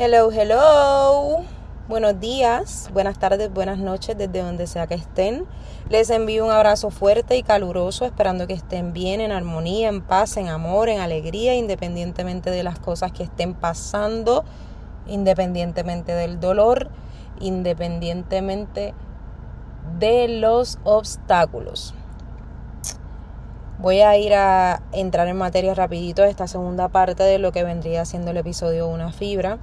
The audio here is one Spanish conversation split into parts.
Hello, hello. Buenos días, buenas tardes, buenas noches desde donde sea que estén. Les envío un abrazo fuerte y caluroso, esperando que estén bien, en armonía, en paz, en amor, en alegría, independientemente de las cosas que estén pasando, independientemente del dolor, independientemente de los obstáculos. Voy a ir a entrar en materia rapidito esta segunda parte de lo que vendría siendo el episodio Una Fibra.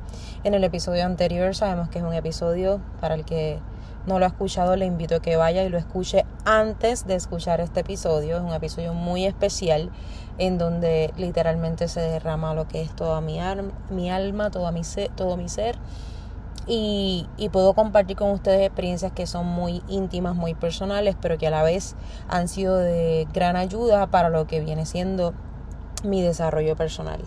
En el episodio anterior sabemos que es un episodio para el que no lo ha escuchado, le invito a que vaya y lo escuche antes de escuchar este episodio. Es un episodio muy especial en donde literalmente se derrama lo que es toda mi, mi alma, todo mi, todo mi ser y, puedo compartir con ustedes experiencias que son muy íntimas, muy personales, pero que a la vez han sido de gran ayuda para lo que viene siendo mi desarrollo personal.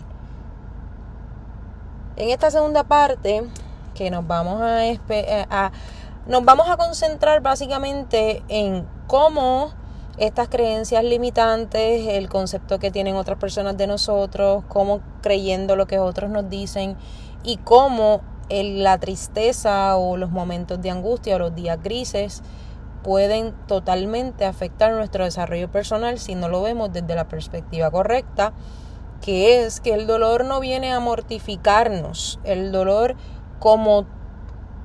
En esta segunda parte, que nos vamos a, eh, a nos vamos a concentrar básicamente en cómo estas creencias limitantes, el concepto que tienen otras personas de nosotros, cómo creyendo lo que otros nos dicen y cómo la tristeza o los momentos de angustia o los días grises pueden totalmente afectar nuestro desarrollo personal si no lo vemos desde la perspectiva correcta, que es que el dolor no viene a mortificarnos, el dolor como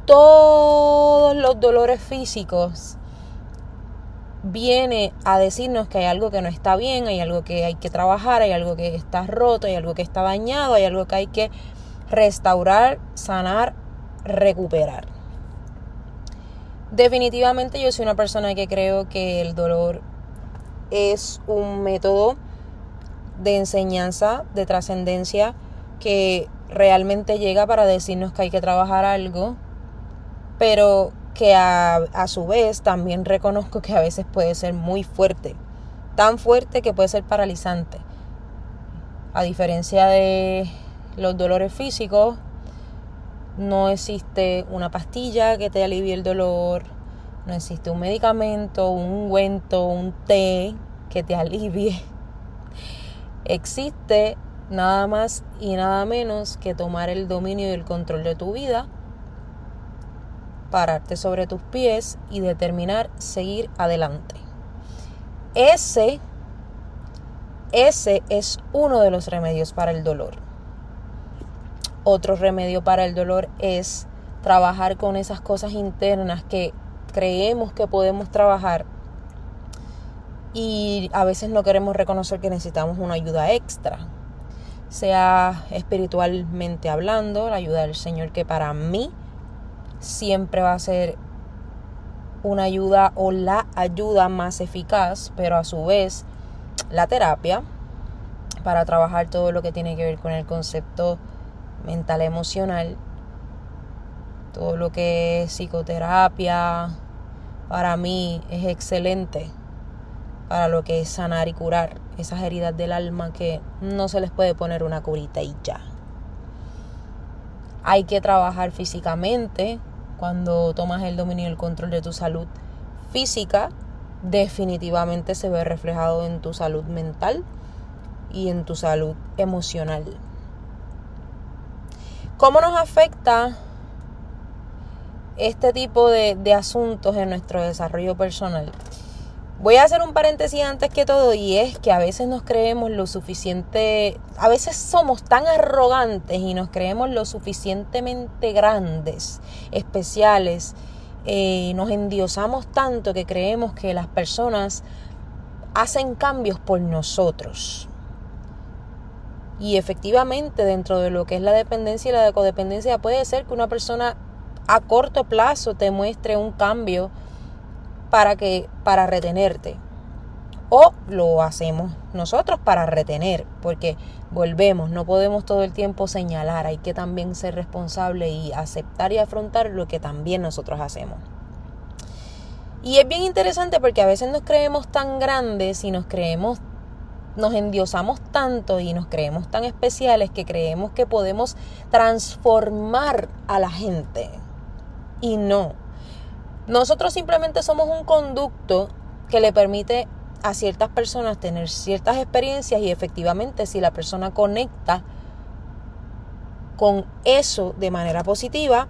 todos los dolores físicos viene a decirnos que hay algo que no está bien, hay algo que hay que trabajar, hay algo que está roto, hay algo que está dañado, hay algo que hay que restaurar, sanar, recuperar. Definitivamente yo soy una persona que creo que el dolor es un método de enseñanza, de trascendencia, que realmente llega para decirnos que hay que trabajar algo, pero que a, a, su vez también reconozco que a veces puede ser muy fuerte, tan fuerte que puede ser paralizante. A diferencia de los dolores físicos, no existe una pastilla que te alivie el dolor, no existe un medicamento, un ungüento, un té que te alivie. Existe nada más y nada menos que tomar el dominio y el control de tu vida, pararte sobre tus pies y determinar seguir adelante. Ese, ese es uno de los remedios para el dolor. Otro remedio para el dolor es trabajar con esas cosas internas que creemos que podemos trabajar. Y a veces no queremos reconocer que necesitamos una ayuda extra, sea espiritualmente hablando, la ayuda del Señor que para mí siempre va a ser una ayuda o la ayuda más eficaz, pero a su vez la terapia para trabajar todo lo que tiene que ver con el concepto mental emocional, todo lo que es psicoterapia, para mí es excelente para lo que es sanar y curar esas heridas del alma que no se les puede poner una curita y ya. Hay que trabajar físicamente cuando tomas el dominio y el control de tu salud física, definitivamente se ve reflejado en tu salud mental y en tu salud emocional. ¿Cómo nos afecta este tipo de, asuntos en nuestro desarrollo personal? Voy a hacer un paréntesis antes que todo y es que a veces nos creemos lo suficiente, a veces somos tan arrogantes y nos creemos lo suficientemente grandes, especiales, eh, nos endiosamos tanto que creemos que las personas hacen cambios por nosotros. Y efectivamente dentro de lo que es la dependencia y la codependencia puede ser que una persona a corto plazo te muestre un cambio para que para retenerte. O lo hacemos nosotros para retener, porque volvemos, no podemos todo el tiempo señalar, hay que también ser responsable y aceptar y afrontar lo que también nosotros hacemos. Y es bien interesante porque a veces nos creemos tan grandes y nos creemos nos endiosamos tanto y nos creemos tan especiales que creemos que podemos transformar a la gente. Y no. Nosotros simplemente somos un conducto que le permite a ciertas personas tener ciertas experiencias y efectivamente si la persona conecta con eso de manera positiva,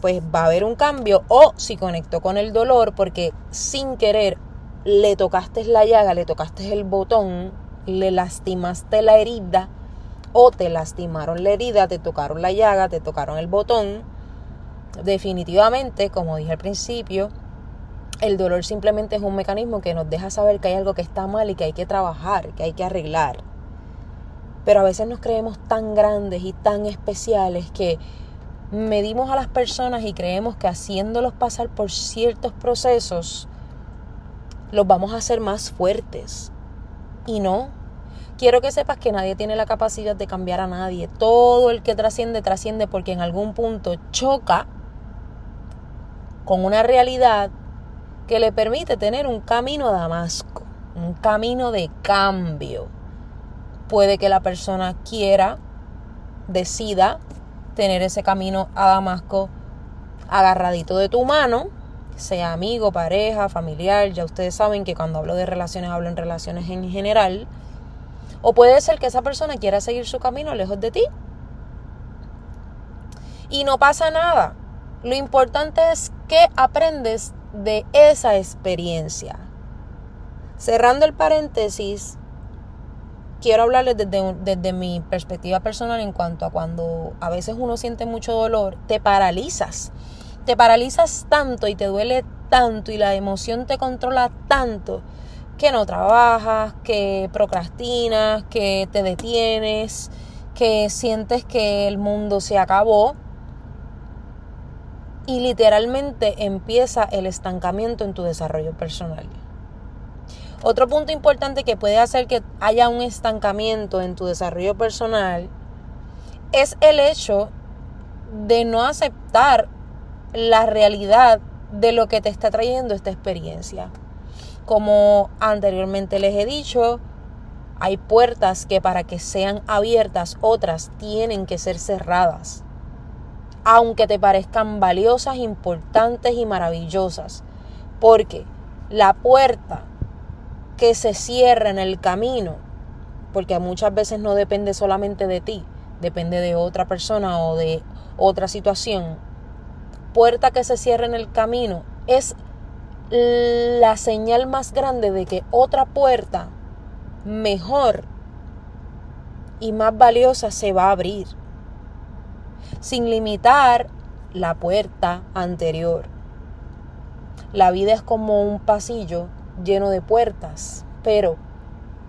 pues va a haber un cambio. O si conectó con el dolor porque sin querer le tocaste la llaga, le tocaste el botón, le lastimaste la herida o te lastimaron la herida, te tocaron la llaga, te tocaron el botón. Definitivamente, como dije al principio, el dolor simplemente es un mecanismo que nos deja saber que hay algo que está mal y que hay que trabajar, que hay que arreglar. Pero a veces nos creemos tan grandes y tan especiales que medimos a las personas y creemos que haciéndolos pasar por ciertos procesos los vamos a hacer más fuertes. Y no. Quiero que sepas que nadie tiene la capacidad de cambiar a nadie. Todo el que trasciende, trasciende porque en algún punto choca con una realidad que le permite tener un camino a Damasco, un camino de cambio. Puede que la persona quiera, decida tener ese camino a Damasco agarradito de tu mano, sea amigo, pareja, familiar, ya ustedes saben que cuando hablo de relaciones hablo en relaciones en general, o puede ser que esa persona quiera seguir su camino lejos de ti. Y no pasa nada. Lo importante es que aprendes de esa experiencia. Cerrando el paréntesis, quiero hablarles desde, desde, mi perspectiva personal en cuanto a cuando a veces uno siente mucho dolor, te paralizas. Te paralizas tanto y te duele tanto y la emoción te controla tanto que no trabajas, que procrastinas, que te detienes, que sientes que el mundo se acabó y literalmente empieza el estancamiento en tu desarrollo personal. Otro punto importante que puede hacer que haya un estancamiento en tu desarrollo personal es el hecho de no aceptar la realidad de lo que te está trayendo esta experiencia. Como anteriormente les he dicho, hay puertas que para que sean abiertas, otras tienen que ser cerradas aunque te parezcan valiosas, importantes y maravillosas. Porque la puerta que se cierra en el camino, porque muchas veces no depende solamente de ti, depende de otra persona o de otra situación, puerta que se cierra en el camino es la señal más grande de que otra puerta mejor y más valiosa se va a abrir sin limitar la puerta anterior. La vida es como un pasillo lleno de puertas, pero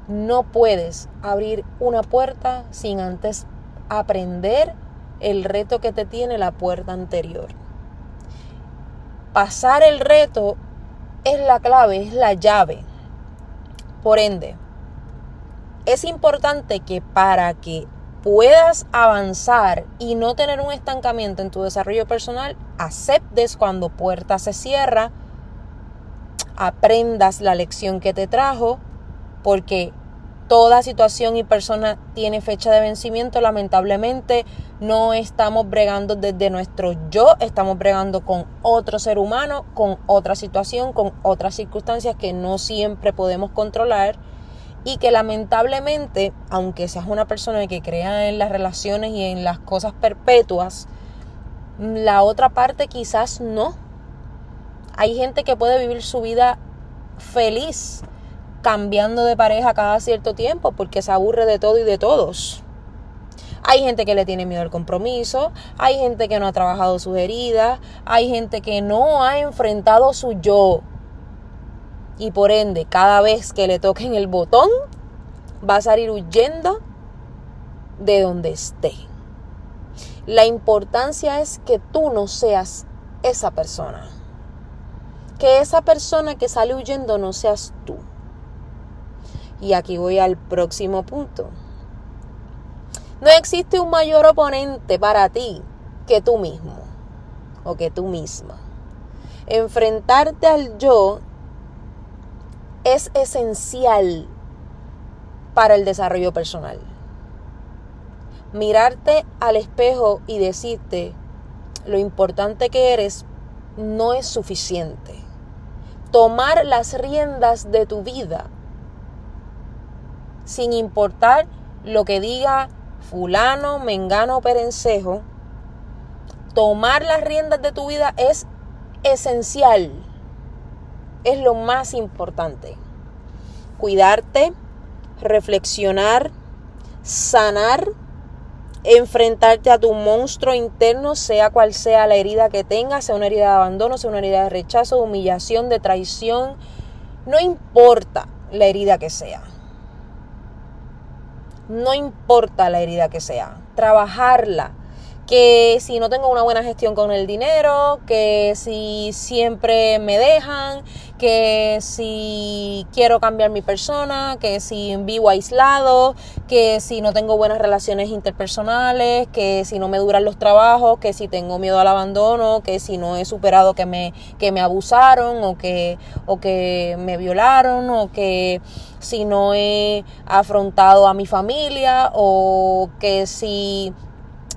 no puedes abrir una puerta sin antes aprender el reto que te tiene la puerta anterior. Pasar el reto es la clave, es la llave. Por ende, es importante que para que puedas avanzar y no tener un estancamiento en tu desarrollo personal, aceptes cuando puerta se cierra, aprendas la lección que te trajo, porque toda situación y persona tiene fecha de vencimiento, lamentablemente no estamos bregando desde nuestro yo, estamos bregando con otro ser humano, con otra situación, con otras circunstancias que no siempre podemos controlar y que lamentablemente, aunque seas una persona que crea en las relaciones y en las cosas perpetuas, la otra parte quizás no. Hay gente que puede vivir su vida feliz cambiando de pareja cada cierto tiempo porque se aburre de todo y de todos. Hay gente que le tiene miedo al compromiso, hay gente que no ha trabajado sus heridas, hay gente que no ha enfrentado su yo, y por ende cada vez que le toquen el botón va a salir huyendo de donde esté. La importancia es que tú no seas esa persona. Que esa persona que sale huyendo no seas tú. Y aquí voy al próximo punto. No existe un mayor oponente para ti que tú mismo o que tú misma. Enfrentarte al yo es esencial para el desarrollo personal. Mirarte al espejo y decirte lo importante que eres no es suficiente. Tomar las riendas de tu vida sin importar lo que diga fulano, mengano, perencejo, tomar las riendas de tu vida es esencial. Es lo más importante. Cuidarte, reflexionar, sanar, enfrentarte a tu monstruo interno, sea cual sea la herida que tengas, sea una herida de abandono, sea una herida de rechazo, de humillación, de traición, no importa la herida que sea. No importa la herida que sea. Trabajarla que si no tengo una buena gestión con el dinero, que si siempre me dejan, que si quiero cambiar mi persona, que si vivo aislado, que si no tengo buenas relaciones interpersonales, que si no me duran los trabajos, que si tengo miedo al abandono, que si no he superado que me, que me abusaron o que, o que me violaron o que si no he afrontado a mi familia o que si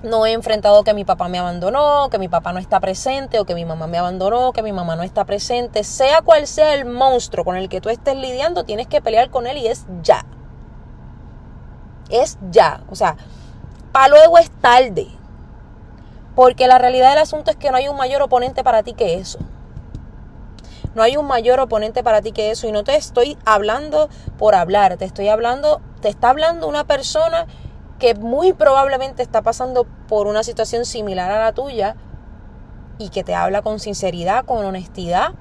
no he enfrentado que mi papá me abandonó, que mi papá no está presente, o que mi mamá me abandonó, que mi mamá no está presente. Sea cual sea el monstruo con el que tú estés lidiando, tienes que pelear con él y es ya. Es ya. O sea, para luego es tarde. Porque la realidad del asunto es que no hay un mayor oponente para ti que eso. No hay un mayor oponente para ti que eso. Y no te estoy hablando por hablar. Te estoy hablando, te está hablando una persona que muy probablemente está pasando por una situación similar a la tuya y que te habla con sinceridad, con honestidad,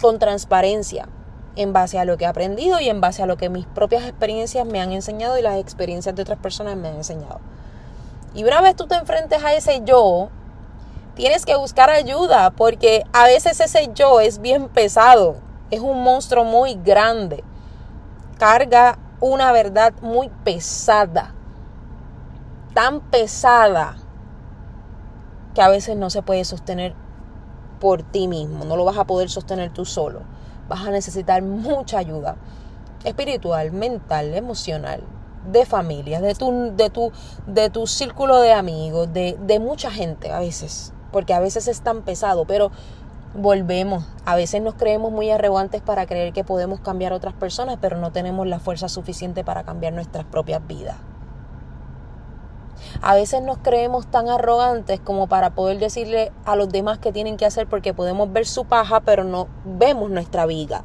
con transparencia, en base a lo que he aprendido y en base a lo que mis propias experiencias me han enseñado y las experiencias de otras personas me han enseñado. Y una vez tú te enfrentes a ese yo, tienes que buscar ayuda porque a veces ese yo es bien pesado, es un monstruo muy grande, carga una verdad muy pesada. Tan pesada que a veces no se puede sostener por ti mismo, no lo vas a poder sostener tú solo. Vas a necesitar mucha ayuda espiritual, mental, emocional, de familia, de tu, de tu, de tu círculo de amigos, de, de mucha gente a veces, porque a veces es tan pesado, pero volvemos. A veces nos creemos muy arrogantes para creer que podemos cambiar a otras personas, pero no tenemos la fuerza suficiente para cambiar nuestras propias vidas. A veces nos creemos tan arrogantes como para poder decirle a los demás qué tienen que hacer porque podemos ver su paja, pero no vemos nuestra viga.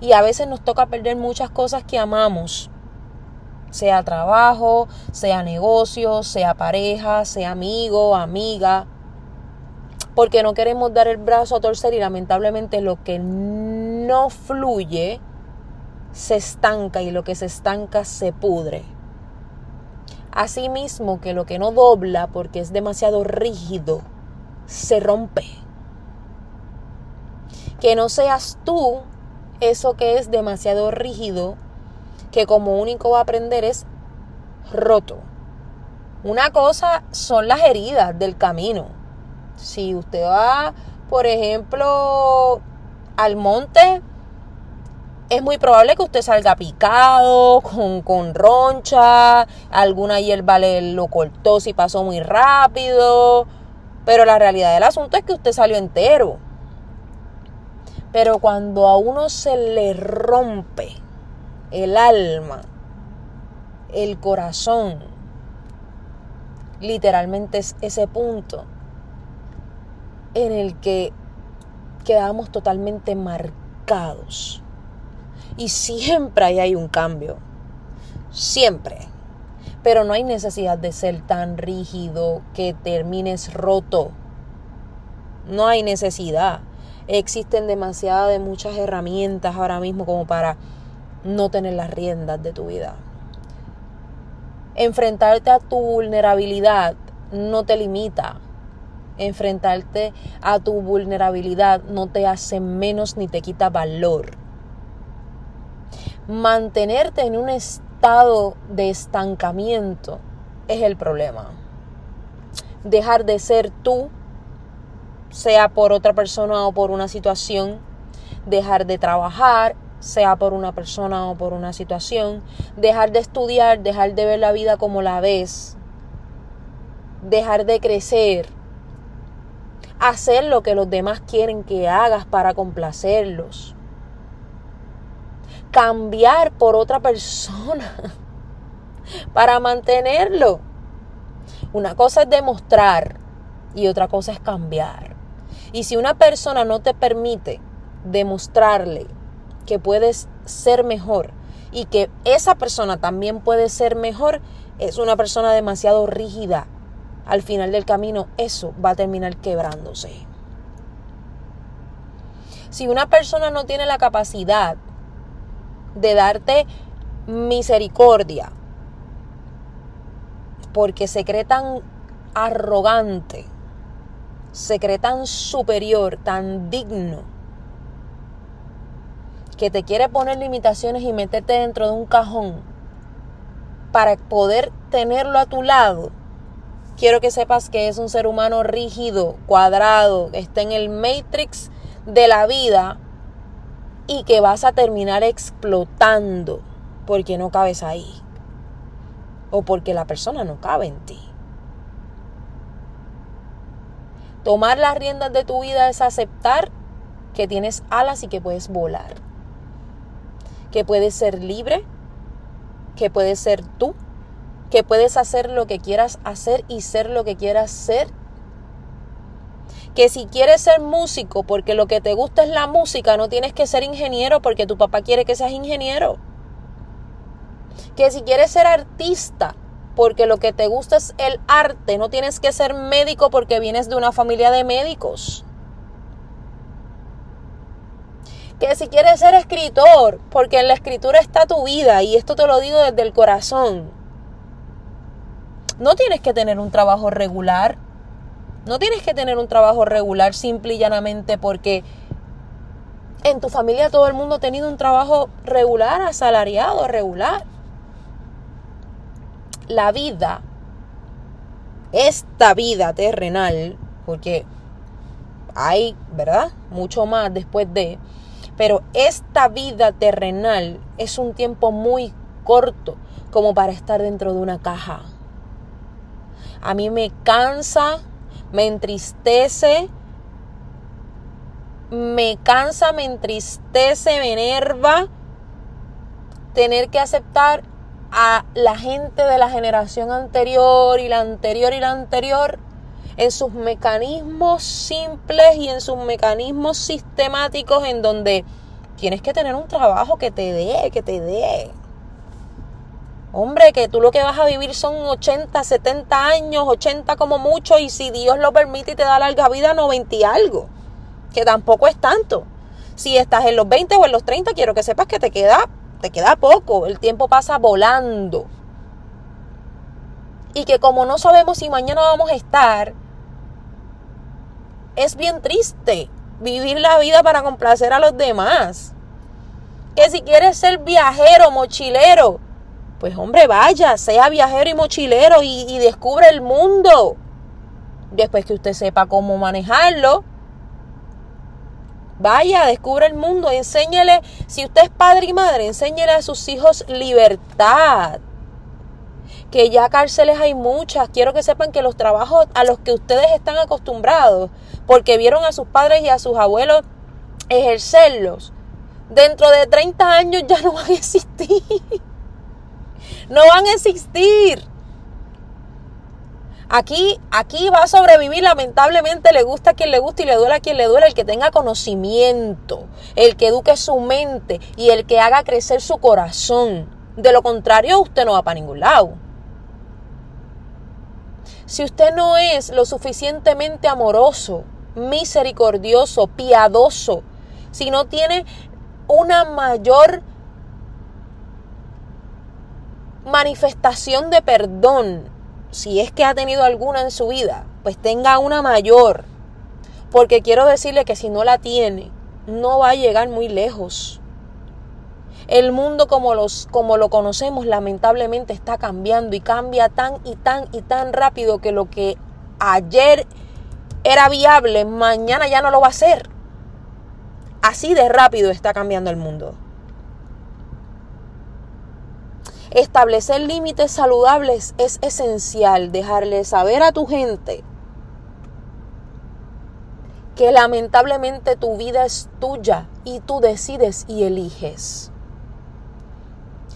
Y a veces nos toca perder muchas cosas que amamos, sea trabajo, sea negocio, sea pareja, sea amigo, amiga, porque no queremos dar el brazo a torcer y lamentablemente lo que no fluye se estanca y lo que se estanca se pudre. Asimismo que lo que no dobla porque es demasiado rígido, se rompe. Que no seas tú eso que es demasiado rígido, que como único va a aprender es roto. Una cosa son las heridas del camino. Si usted va, por ejemplo, al monte, es muy probable que usted salga picado, con, con roncha, alguna hierba le lo cortó si pasó muy rápido, pero la realidad del asunto es que usted salió entero. Pero cuando a uno se le rompe el alma, el corazón, literalmente es ese punto en el que quedamos totalmente marcados y siempre ahí hay un cambio. Siempre. Pero no hay necesidad de ser tan rígido que termines roto. No hay necesidad. Existen demasiadas de muchas herramientas ahora mismo como para no tener las riendas de tu vida. Enfrentarte a tu vulnerabilidad no te limita. Enfrentarte a tu vulnerabilidad no te hace menos ni te quita valor mantenerte en un estado de estancamiento es el problema. Dejar de ser tú, sea por otra persona o por una situación, dejar de trabajar, sea por una persona o por una situación, dejar de estudiar, dejar de ver la vida como la ves, dejar de crecer, hacer lo que los demás quieren que hagas para complacerlos cambiar por otra persona. para mantenerlo. Una cosa es demostrar y otra cosa es cambiar. Y si una persona no te permite demostrarle que puedes ser mejor y que esa persona también puede ser mejor, es una persona demasiado rígida. Al final del camino eso va a terminar quebrándose. Si una persona no tiene la capacidad de darte misericordia, porque se cree tan arrogante, se cree tan superior, tan digno, que te quiere poner limitaciones y meterte dentro de un cajón para poder tenerlo a tu lado, quiero que sepas que es un ser humano rígido, cuadrado, que está en el matrix de la vida y que vas a terminar explotando porque no cabes ahí o porque la persona no cabe en ti. Tomar las riendas de tu vida es aceptar que tienes alas y que puedes volar, que puedes ser libre, que puedes ser tú, que puedes hacer lo que quieras hacer y ser lo que quieras ser que si quieres ser músico porque lo que te gusta es la música, no tienes que ser ingeniero porque tu papá quiere que seas ingeniero. Que si quieres ser artista porque lo que te gusta es el arte, no tienes que ser médico porque vienes de una familia de médicos. Que si quieres ser escritor porque en la escritura está tu vida y esto te lo digo desde el corazón. No tienes que tener un trabajo regular no tienes que tener un trabajo regular simple y llanamente porque en tu familia todo el mundo ha tenido un trabajo regular, asalariado, regular. La vida, esta vida terrenal, porque hay, ¿verdad? Mucho más después de, pero esta vida terrenal es un tiempo muy corto como para estar dentro de una caja. A mí me cansa me entristece, me cansa, me entristece, me enerva tener que aceptar a la gente de la generación anterior y la anterior y la anterior en sus mecanismos simples y en sus mecanismos sistemáticos en donde tienes que tener un trabajo que te dé, que te dé. Hombre, que tú lo que vas a vivir son 80, 70 años, 80 como mucho, y si Dios lo permite y te da larga vida, 90 y algo, que tampoco es tanto. Si estás en los 20 o en los 30, quiero que sepas que te queda, te queda poco, el tiempo pasa volando. Y que como no sabemos si mañana vamos a estar, es bien triste vivir la vida para complacer a los demás. Que si quieres ser viajero, mochilero, pues hombre, vaya, sea viajero y mochilero y, descubre el mundo. Después que usted sepa cómo manejarlo, Vaya, descubre el mundo, enséñele, si usted es padre y madre, enséñele a sus hijos libertad. Que ya cárceles hay muchas. Quiero que sepan que los trabajos a los que ustedes están acostumbrados, porque vieron a sus padres y a sus abuelos ejercerlos, dentro de 30 años ya no van a existir no van a existir. Aquí, aquí va a sobrevivir, lamentablemente le gusta a quien le gusta y le duele a quien le duele, el que tenga conocimiento, el que eduque su mente y el que haga crecer su corazón. De lo contrario, usted no va para ningún lado. Si usted no es lo suficientemente amoroso, misericordioso, piadoso, si no tiene una mayor manifestación de perdón, si es que ha tenido alguna en su vida, pues tenga una mayor. Porque quiero decirle que si no la tiene, no va a llegar muy lejos. El mundo como, los, como lo conocemos lamentablemente está cambiando y cambia tan y tan y tan rápido que lo que ayer era viable, mañana ya no lo va a ser. Así de rápido está cambiando el mundo. Establecer límites saludables es esencial. Dejarle saber a tu gente que lamentablemente tu vida es tuya y tú decides y eliges.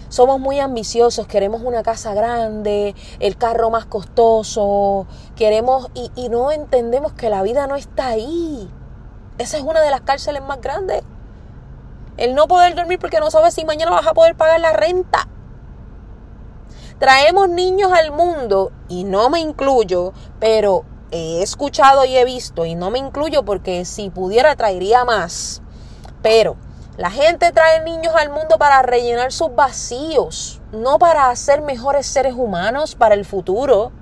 Somos muy ambiciosos, queremos una casa grande, el carro más costoso, queremos y, no entendemos que la vida no está ahí. Esa es una de las cárceles más grandes. El no poder dormir porque no sabes si mañana vas a poder pagar la renta. Traemos niños al mundo, y no me incluyo, pero he escuchado y he visto, y no me incluyo porque si pudiera traería más. Pero la gente trae niños al mundo para rellenar sus vacíos, no para hacer mejores seres humanos para el futuro.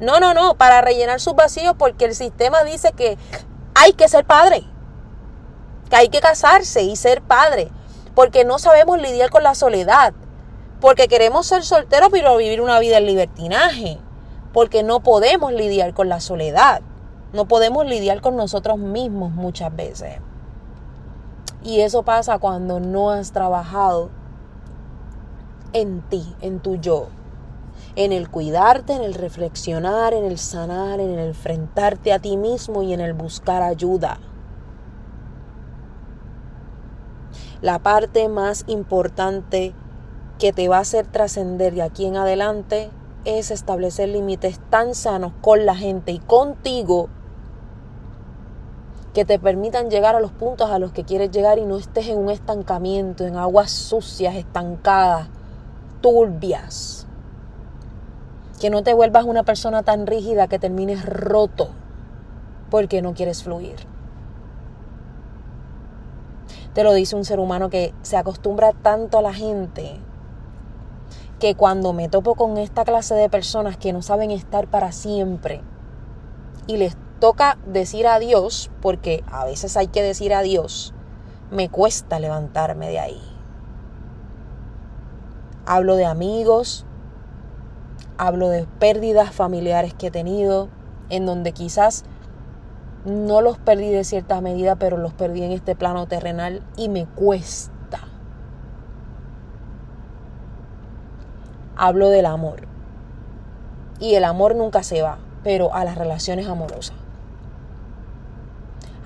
No, no, no, para rellenar sus vacíos porque el sistema dice que hay que ser padre, que hay que casarse y ser padre, porque no sabemos lidiar con la soledad, porque queremos ser solteros pero vivir una vida en libertinaje, porque no podemos lidiar con la soledad, no podemos lidiar con nosotros mismos muchas veces. Y eso pasa cuando no has trabajado en ti, en tu yo, en el cuidarte, en el reflexionar, en el sanar, en el enfrentarte a ti mismo y en el buscar ayuda. La parte más importante que te va a hacer trascender de aquí en adelante es establecer límites tan sanos con la gente y contigo que te permitan llegar a los puntos a los que quieres llegar y no estés en un estancamiento, en aguas sucias, estancadas, turbias. Que no te vuelvas una persona tan rígida que termines roto porque no quieres fluir. Te lo dice un ser humano que se acostumbra tanto a la gente que cuando me topo con esta clase de personas que no saben estar para siempre y les toca decir adiós, porque a veces hay que decir adiós, me cuesta levantarme de ahí. Hablo de amigos, hablo de pérdidas familiares que he tenido, en donde quizás no los perdí de cierta medida, pero los perdí en este plano terrenal y me cuesta hablo del amor. Y el amor nunca se va, pero a las relaciones amorosas.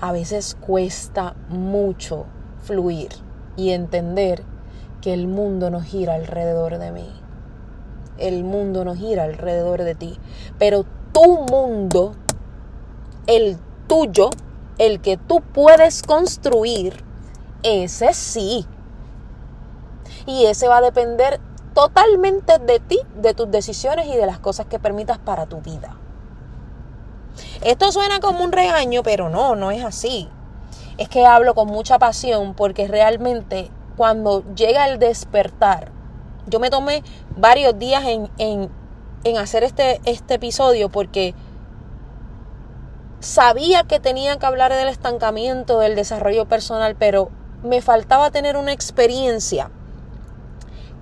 A veces cuesta mucho fluir y entender que el mundo no gira alrededor de mí. El mundo no gira alrededor de ti. Pero tu mundo, el tuyo, el que tú puedes construir, ese sí. Y ese va a depender totalmente de ti, de tus decisiones y de las cosas que permitas para tu vida. Esto suena como un regaño, pero no, no es así. Es que hablo con mucha pasión porque realmente cuando llega el despertar, yo me tomé varios días en, en, hacer este, este episodio porque sabía que tenía que hablar del estancamiento, del desarrollo personal, pero me faltaba tener una experiencia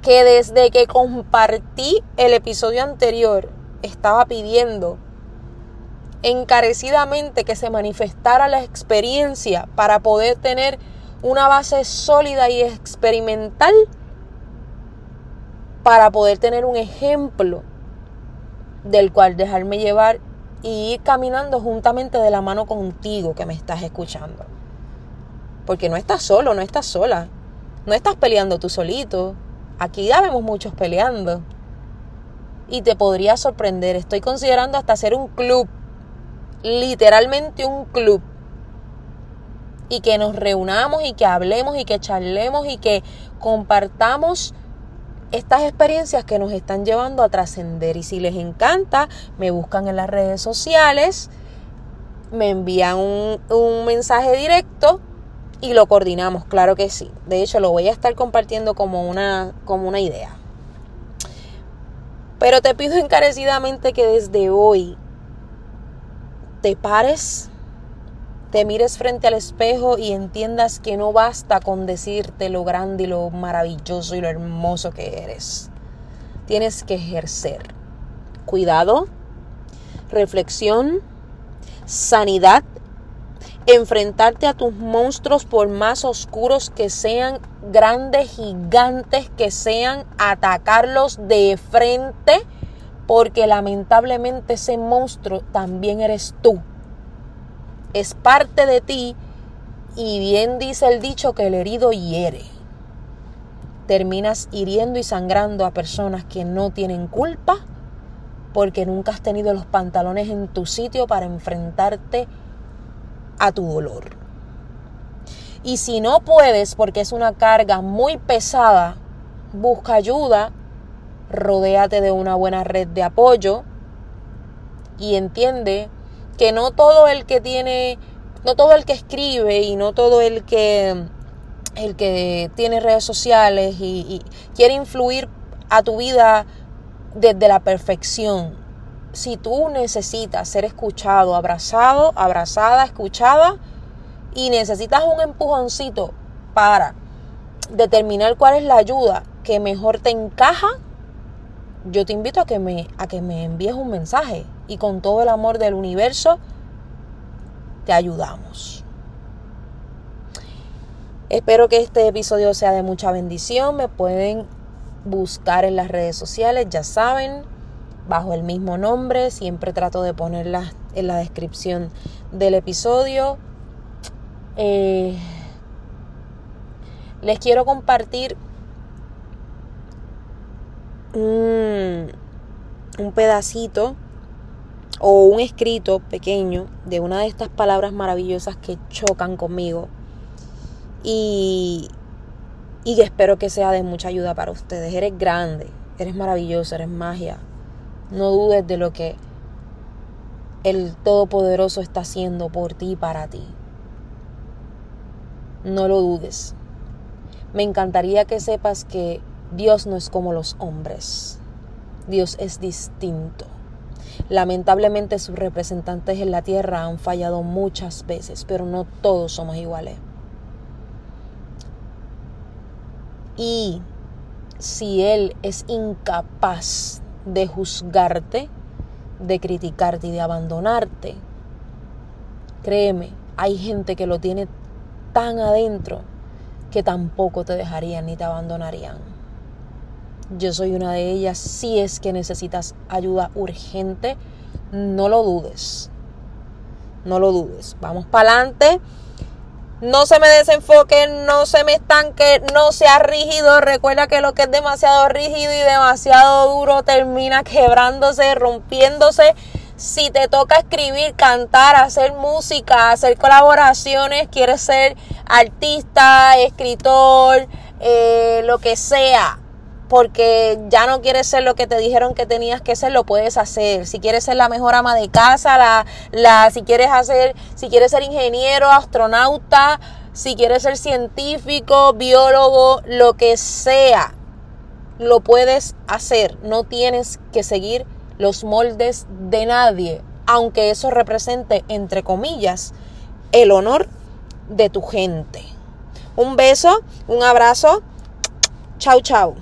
que desde que compartí el episodio anterior estaba pidiendo encarecidamente que se manifestara la experiencia para poder tener una base sólida y experimental para poder tener un ejemplo del cual dejarme llevar y ir caminando juntamente de la mano contigo que me estás escuchando. Porque no estás solo, no estás sola. No estás peleando tú solito. Aquí ya vemos muchos peleando. Y te podría sorprender, estoy considerando hasta hacer un club, literalmente un club. Y que nos reunamos y que hablemos y que charlemos y que compartamos estas experiencias que nos están llevando a trascender. Y si les encanta, me buscan en las redes sociales, me envían un, mensaje directo y lo coordinamos, claro que sí. De hecho, lo voy a estar compartiendo como una, como una idea. Pero te pido encarecidamente que desde hoy te pares, te mires frente al espejo y entiendas que no basta con decirte lo grande y lo maravilloso y lo hermoso que eres. Tienes que ejercer cuidado, reflexión, sanidad enfrentarte a tus monstruos por más oscuros que sean, grandes, gigantes que sean, atacarlos de frente, porque lamentablemente ese monstruo también eres tú. Es parte de ti y bien dice el dicho que el herido hiere. terminas hiriendo y sangrando a personas que no tienen culpa porque nunca has tenido los pantalones en tu sitio para enfrentarte a tu dolor. Y si no puedes porque es una carga muy pesada, busca ayuda, rodéate de una buena red de apoyo y entiende que no todo el que tiene, no todo el que escribe y no todo el que el que tiene redes sociales y, y quiere influir a tu vida desde la perfección. Si tú necesitas ser escuchado, abrazado, abrazada, escuchada y necesitas un empujoncito para determinar cuál es la ayuda que mejor te encaja, yo te invito a que me, a que me envíes un mensaje y con todo el amor del universo te ayudamos. Espero que este episodio sea de mucha bendición. Me pueden buscar en las redes sociales, ya saben, bajo el mismo nombre. Siempre trato de ponerlas en la descripción del episodio. Eh, les quiero compartir un, pedacito o un escrito pequeño de una de estas palabras maravillosas que chocan conmigo y, y espero que sea de mucha ayuda para ustedes. Eres grande, eres maravilloso, eres magia. No dudes de lo que el Todopoderoso está haciendo por ti y para ti. No lo dudes. Me encantaría que sepas que Dios no es como los hombres. Dios es distinto. Lamentablemente sus representantes en la tierra han fallado muchas veces, pero no todos somos iguales. Y si Él es incapaz de juzgarte, de criticarte y de abandonarte, créeme, hay gente que lo tiene tan adentro que tampoco te dejarían ni te abandonarían. Yo soy una de ellas. Si es que necesitas ayuda urgente, no lo dudes. No lo dudes. Vamos para adelante no se me desenfoque, no se me estanque, no sea rígido. Recuerda que lo que es demasiado rígido y demasiado duro termina quebrándose, rompiéndose. Si te toca escribir, cantar, hacer música, hacer colaboraciones, quieres ser artista, escritor, eh, lo que sea, porque ya no quieres ser lo que te dijeron que tenías que ser, lo puedes hacer. Si quieres ser la mejor ama de casa, la, la, si quieres hacer, si quieres ser ingeniero, astronauta, si quieres ser científico, biólogo, lo que sea, lo puedes hacer. No tienes que seguir los moldes de nadie, aunque eso represente, entre comillas, el honor de tu gente. Un beso, un abrazo. Chau, chau.